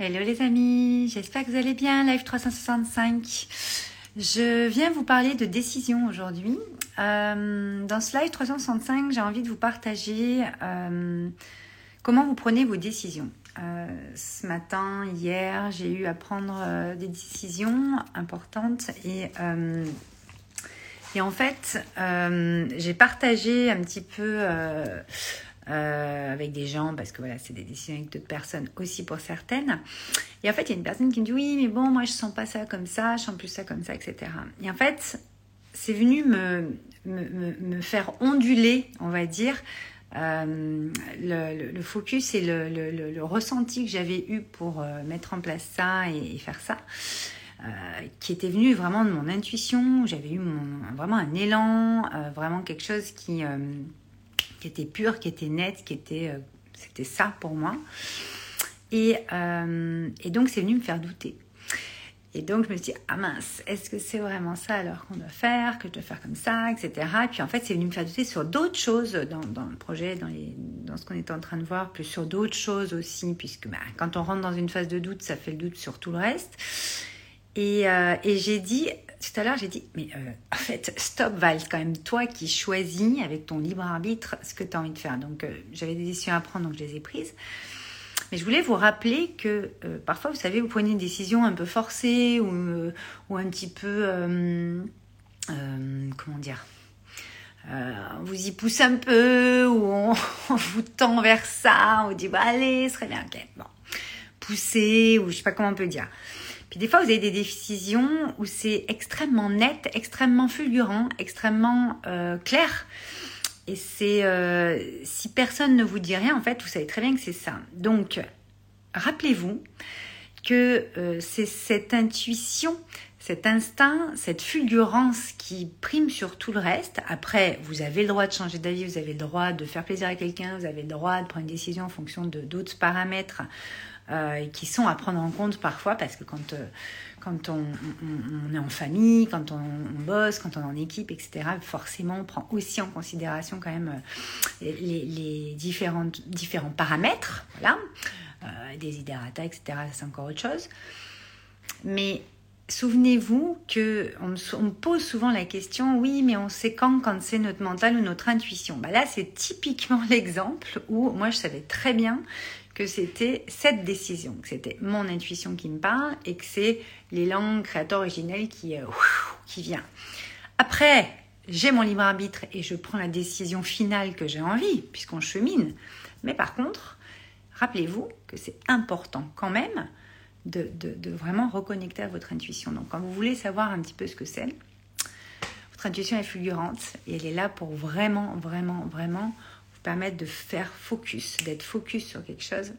Hello les amis, j'espère que vous allez bien, Live 365. Je viens vous parler de décision aujourd'hui. Euh, dans ce Live 365, j'ai envie de vous partager euh, comment vous prenez vos décisions. Euh, ce matin, hier, j'ai eu à prendre des décisions importantes et, et en fait, j'ai partagé un petit peu euh, avec des gens, parce que voilà, c'est des décisions avec d'autres personnes aussi pour certaines. Et en fait, il y a une personne qui me dit oui, mais bon, moi je sens pas ça comme ça, je sens plus ça comme ça, etc. Et en fait, c'est venu me, faire onduler, on va dire, euh, le, focus et le, ressenti que j'avais eu pour euh, mettre en place ça et, faire ça. Qui était venu vraiment de mon intuition, j'avais eu vraiment un élan, vraiment quelque chose qui, qui était pure, qui était nette, qui était, euh, c'était ça pour moi. Et, euh, et donc c'est venu me faire douter. Et donc je me suis dit, ah mince, est-ce que c'est vraiment ça alors qu'on doit faire, que je dois faire comme ça, etc. Et puis en fait c'est venu me faire douter sur d'autres choses dans, dans, le projet, dans, les, dans ce qu'on était en train de voir, plus sur d'autres choses aussi, puisque bah, quand on rentre dans une phase de doute, ça fait le doute sur tout le reste. Et, euh, et j'ai dit, tout à l'heure, j'ai dit, mais euh, en fait, stop Val, quand même toi qui choisis avec ton libre arbitre ce que tu as envie de faire. Donc, euh, j'avais des décisions à prendre, donc je les ai prises. Mais je voulais vous rappeler que euh, parfois, vous savez, vous prenez une décision un peu forcée ou, ou un petit peu, comment dire, on vous y pousse un peu ou on, vous tend vers ça, on vous dit, bah, allez, ce serait bien, ok, bon, pousser ou je sais pas comment on peut dire des fois, vous avez des décisions où c'est extrêmement net, extrêmement fulgurant, extrêmement euh, clair. Et c'est euh, si personne ne vous dit rien, en fait, vous savez très bien que c'est ça. Donc, rappelez-vous que euh, c'est cette intuition, cet instinct, cette fulgurance qui prime sur tout le reste. Après, vous avez le droit de changer d'avis, vous avez le droit de faire plaisir à quelqu'un, vous avez le droit de prendre une décision en fonction de d'autres paramètres euh, qui sont à prendre en compte parfois parce que quand, euh, on, est en famille, quand on, bosse, quand on est en équipe, etc., forcément on prend aussi en considération quand même euh, les, différents paramètres, voilà, des idératas, etc., c'est encore autre chose. Mais Souvenez-vous que on, me pose souvent la question, oui, mais on sait quand quand c'est notre mental ou notre intuition. Bah là, c'est typiquement l'exemple où moi je savais très bien que c'était cette décision, que c'était mon intuition qui me parle et que c'est l'élan créateur originel qui, euh, qui vient. Après, j'ai mon libre arbitre et je prends la décision finale que j'ai envie, puisqu'on chemine. Mais par contre, rappelez-vous que c'est important quand même de, vraiment reconnecter à votre intuition. Donc quand vous voulez savoir un petit peu ce que c'est, votre intuition est fulgurante et elle est là pour vraiment, vraiment, vraiment permettre de faire focus, d'être focus sur quelque chose.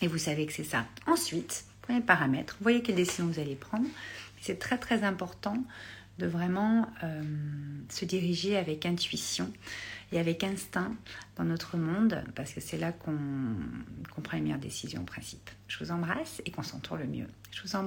Et vous savez que c'est ça. Ensuite, le paramètre, voyez quelle décision vous allez prendre. C'est très très important de vraiment euh, se diriger avec intuition et avec instinct dans notre monde, parce que c'est là qu'on prend les meilleures décisions en principe. Je vous embrasse et qu'on s'entoure le mieux. Je vous embrasse.